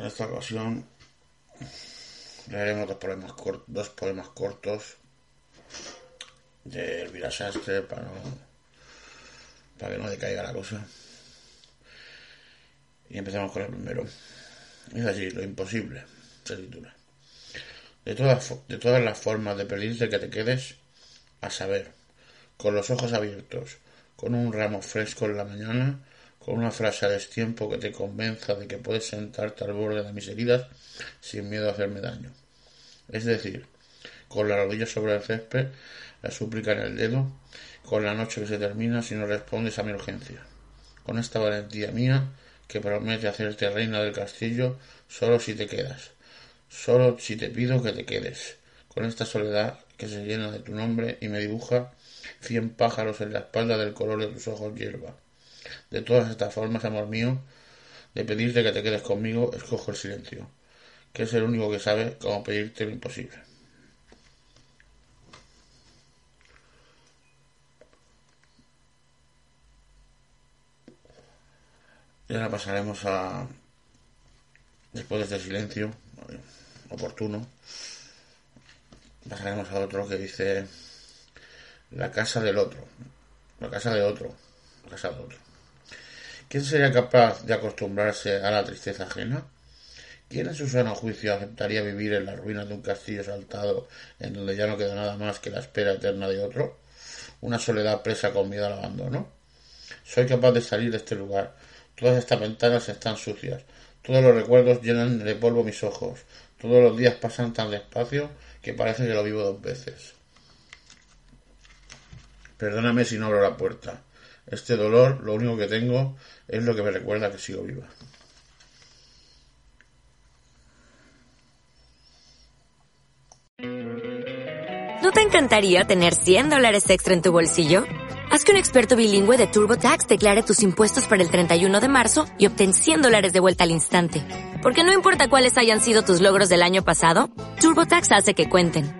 En esta ocasión leeremos dos poemas, dos poemas cortos de Elvira Sastre para, no, para que no decaiga la cosa. Y empezamos con el primero. Es así, lo imposible, se titula. De todas, de todas las formas de pedirte que te quedes, a saber, con los ojos abiertos, con un ramo fresco en la mañana, con una frase a destiempo que te convenza de que puedes sentarte al borde de mis heridas sin miedo a hacerme daño. Es decir, con la rodilla sobre el césped, la súplica en el dedo, con la noche que se termina si no respondes a mi urgencia. Con esta valentía mía que promete hacerte reina del castillo solo si te quedas, solo si te pido que te quedes. Con esta soledad que se llena de tu nombre y me dibuja cien pájaros en la espalda del color de tus ojos hierba. De todas estas formas, amor mío, de pedirte que te quedes conmigo, escojo el silencio, que es el único que sabe cómo pedirte lo imposible. Y ahora pasaremos a, después de este silencio oportuno, pasaremos a otro que dice la casa del otro, la casa de otro, la casa de otro. ¿Quién sería capaz de acostumbrarse a la tristeza ajena? ¿Quién en su sano juicio aceptaría vivir en las ruinas de un castillo saltado en donde ya no queda nada más que la espera eterna de otro? Una soledad presa con miedo al abandono. Soy capaz de salir de este lugar. Todas estas ventanas están sucias. Todos los recuerdos llenan de polvo mis ojos. Todos los días pasan tan despacio que parece que lo vivo dos veces. Perdóname si no abro la puerta. Este dolor, lo único que tengo, es lo que me recuerda que sigo viva. ¿No te encantaría tener 100 dólares extra en tu bolsillo? Haz que un experto bilingüe de TurboTax declare tus impuestos para el 31 de marzo y obtén 100 dólares de vuelta al instante. Porque no importa cuáles hayan sido tus logros del año pasado, TurboTax hace que cuenten.